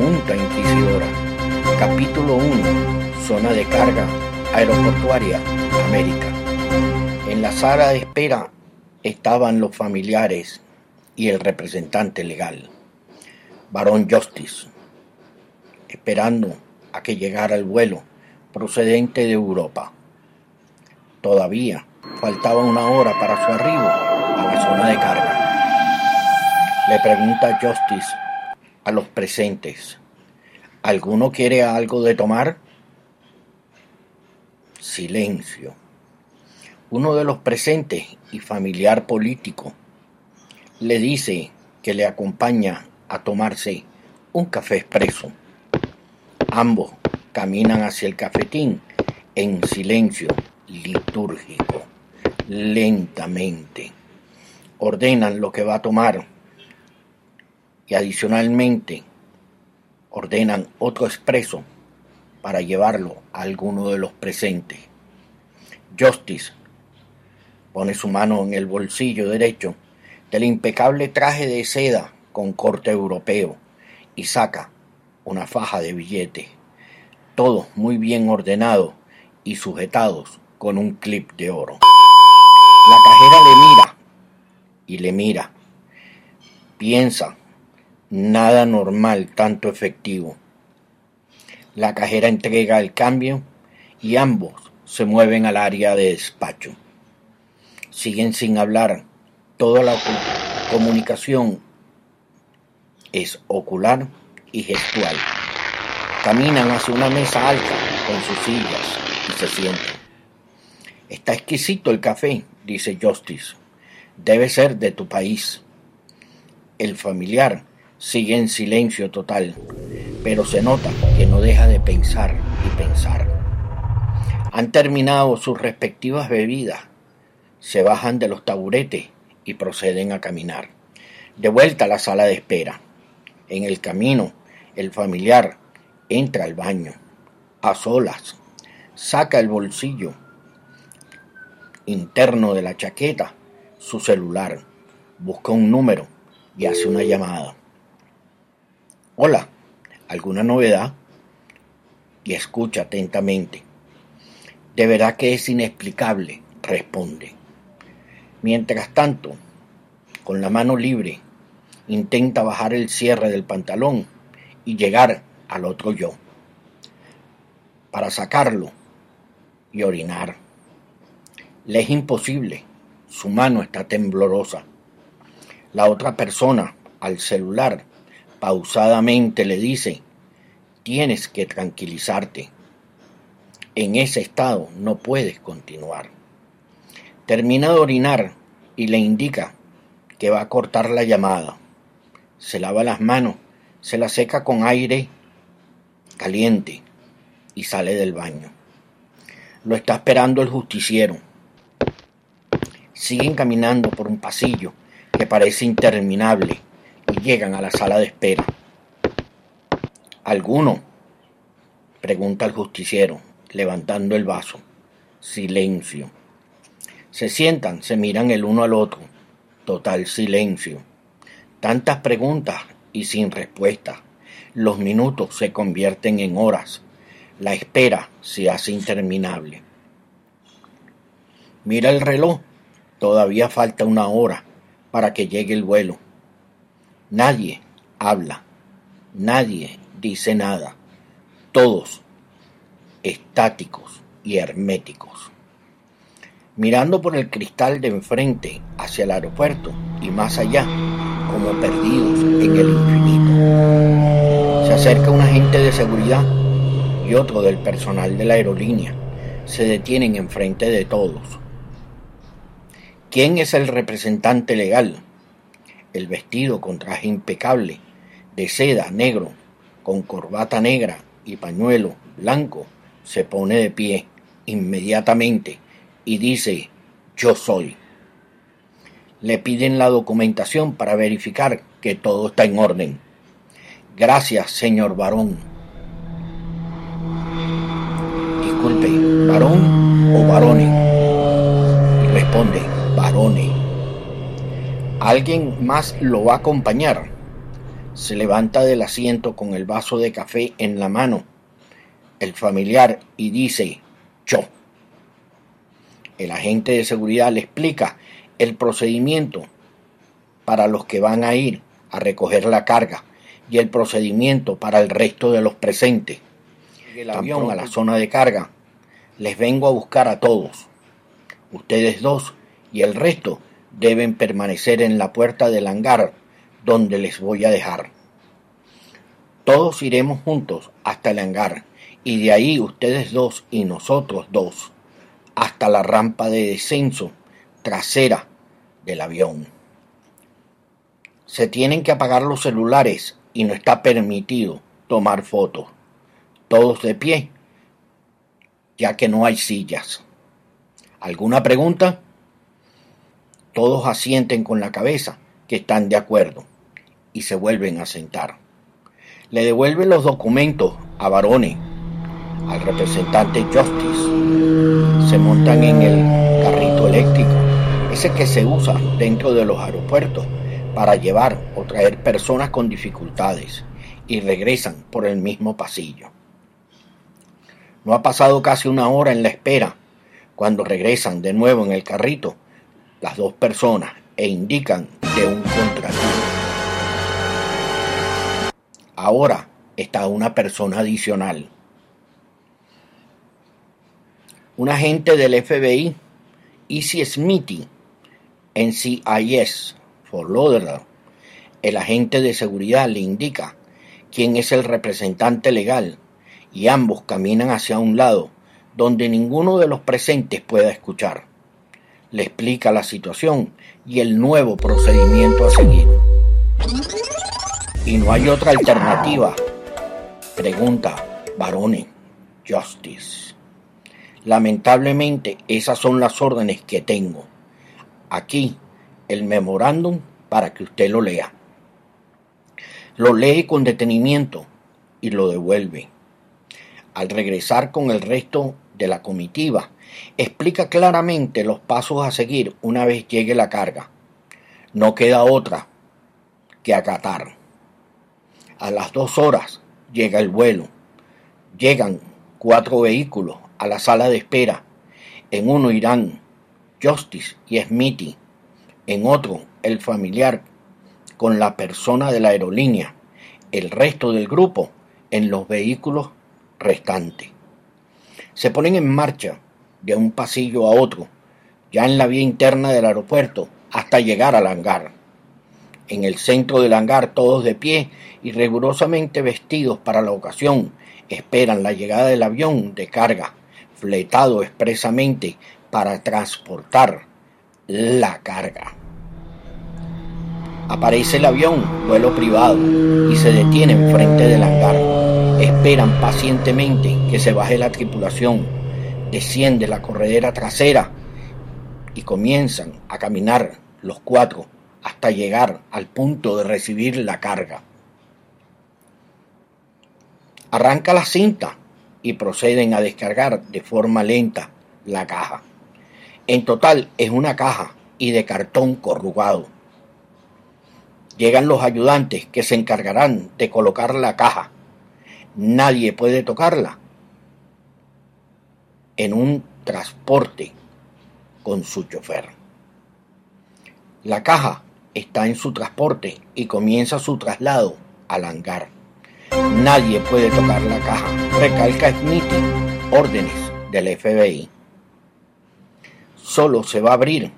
Junta Inquisidora. Capítulo 1. Zona de carga aeroportuaria, América. En la sala de espera estaban los familiares y el representante legal, Barón Justice, esperando a que llegara el vuelo procedente de Europa. Todavía faltaba una hora para su arribo a la zona de carga. Le pregunta Justice a los presentes, ¿alguno quiere algo de tomar? Silencio. Uno de los presentes y familiar político le dice que le acompaña a tomarse un café expreso. Ambos caminan hacia el cafetín en silencio litúrgico, lentamente. Ordenan lo que va a tomar y adicionalmente ordenan otro expreso para llevarlo a alguno de los presentes. Justice pone su mano en el bolsillo derecho del impecable traje de seda con corte europeo y saca una faja de billetes, todos muy bien ordenados y sujetados con un clip de oro. La cajera le mira y le mira. Piensa Nada normal, tanto efectivo. La cajera entrega el cambio y ambos se mueven al área de despacho. Siguen sin hablar. Toda la comunicación es ocular y gestual. Caminan hacia una mesa alta con sus sillas y se sientan. Está exquisito el café, dice Justice. Debe ser de tu país. El familiar sigue en silencio total, pero se nota que no deja de pensar y pensar. Han terminado sus respectivas bebidas, se bajan de los taburetes y proceden a caminar. De vuelta a la sala de espera. En el camino, el familiar entra al baño, a solas, saca el bolsillo interno de la chaqueta, su celular, busca un número y hace una llamada. Hola, ¿alguna novedad? Y escucha atentamente. De verdad que es inexplicable, responde. Mientras tanto, con la mano libre, intenta bajar el cierre del pantalón y llegar al otro yo, para sacarlo y orinar. Le es imposible, su mano está temblorosa. La otra persona, al celular, pausadamente le dice, tienes que tranquilizarte. En ese estado no puedes continuar. Termina de orinar y le indica que va a cortar la llamada. Se lava las manos, se la seca con aire caliente y sale del baño. Lo está esperando el justiciero. Siguen caminando por un pasillo que parece interminable llegan a la sala de espera. ¿Alguno? pregunta el justiciero, levantando el vaso. Silencio. Se sientan, se miran el uno al otro. Total silencio. Tantas preguntas y sin respuesta. Los minutos se convierten en horas. La espera se hace interminable. Mira el reloj. Todavía falta una hora para que llegue el vuelo. Nadie habla, nadie dice nada, todos estáticos y herméticos. Mirando por el cristal de enfrente hacia el aeropuerto y más allá, como perdidos en el infinito. Se acerca un agente de seguridad y otro del personal de la aerolínea. Se detienen enfrente de todos. ¿Quién es el representante legal? El vestido con traje impecable, de seda negro, con corbata negra y pañuelo blanco, se pone de pie inmediatamente y dice, yo soy. Le piden la documentación para verificar que todo está en orden. Gracias, señor varón. Disculpe, varón o varones. Y responde, varones. ¿Alguien más lo va a acompañar? se levanta del asiento con el vaso de café en la mano, el familiar, y dice, yo. El agente de seguridad le explica el procedimiento para los que van a ir a recoger la carga y el procedimiento para el resto de los presentes. El avión a la zona de carga. Les vengo a buscar a todos. Ustedes dos y el resto deben permanecer en la puerta del hangar donde les voy a dejar. Todos iremos juntos hasta el hangar y de ahí ustedes dos y nosotros dos hasta la rampa de descenso trasera del avión. Se tienen que apagar los celulares y no está permitido tomar fotos. Todos de pie, ya que no hay sillas. ¿Alguna pregunta? Todos asienten con la cabeza que están de acuerdo y se vuelven a sentar. Le devuelven los documentos a Barone, al representante Justice. Se montan en el carrito eléctrico, ese que se usa dentro de los aeropuertos para llevar o traer personas con dificultades y regresan por el mismo pasillo. No ha pasado casi una hora en la espera cuando regresan de nuevo en el carrito las dos personas e indican de un contratiempo. Ahora está una persona adicional. Un agente del FBI, Easy Smithy, en CIS, for Lauderdale, el agente de seguridad le indica quién es el representante legal y ambos caminan hacia un lado donde ninguno de los presentes pueda escuchar. Le explica la situación y el nuevo procedimiento a seguir. ¿Y no hay otra alternativa? Pregunta Barone Justice. Lamentablemente esas son las órdenes que tengo. Aquí el memorándum para que usted lo lea. Lo lee con detenimiento y lo devuelve. Al regresar con el resto de la comitiva, explica claramente los pasos a seguir una vez llegue la carga. No queda otra que acatar. A las dos horas llega el vuelo. Llegan cuatro vehículos a la sala de espera. En uno irán Justice y Smithy. En otro, el familiar con la persona de la aerolínea. El resto del grupo en los vehículos restantes. Se ponen en marcha de un pasillo a otro, ya en la vía interna del aeropuerto, hasta llegar al hangar en el centro del hangar, todos de pie y rigurosamente vestidos para la ocasión, esperan la llegada del avión de carga, fletado expresamente para transportar la carga. Aparece el avión, vuelo privado, y se detiene enfrente del hangar. Esperan pacientemente que se baje la tripulación, desciende la corredera trasera y comienzan a caminar los cuatro hasta llegar al punto de recibir la carga. Arranca la cinta y proceden a descargar de forma lenta la caja. En total es una caja y de cartón corrugado. Llegan los ayudantes que se encargarán de colocar la caja. Nadie puede tocarla en un transporte con su chofer. La caja está en su transporte y comienza su traslado al hangar. Nadie puede tocar la caja, recalca Smithy, órdenes del FBI. Solo se va a abrir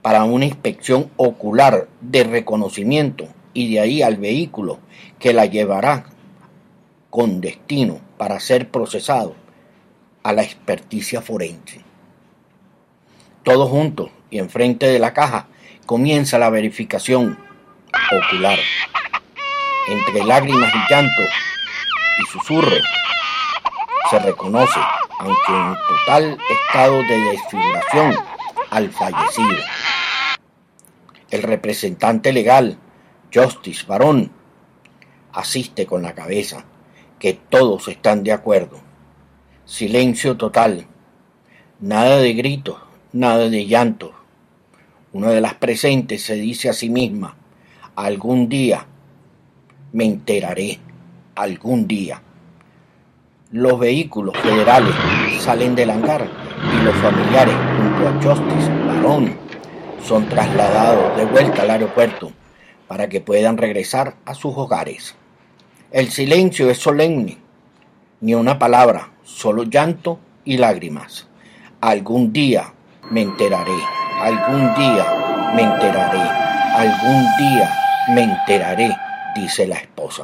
para una inspección ocular de reconocimiento y de ahí al vehículo que la llevará con destino para ser procesado a la experticia forense. Todos juntos y enfrente de la caja comienza la verificación ocular. Entre lágrimas y llanto y susurros se reconoce, aunque en total estado de desfiguración, al fallecido. El representante legal, Justice Barón, asiste con la cabeza, que todos están de acuerdo. Silencio total, nada de gritos, nada de llanto, una de las presentes se dice a sí misma, algún día me enteraré algún día. Los vehículos federales salen del hangar y los familiares junto a Justice Barón son trasladados de vuelta al aeropuerto para que puedan regresar a sus hogares. El silencio es solemne, ni una palabra, solo llanto y lágrimas. Algún día me enteraré, algún día me enteraré, algún día me enteraré, dice la esposa.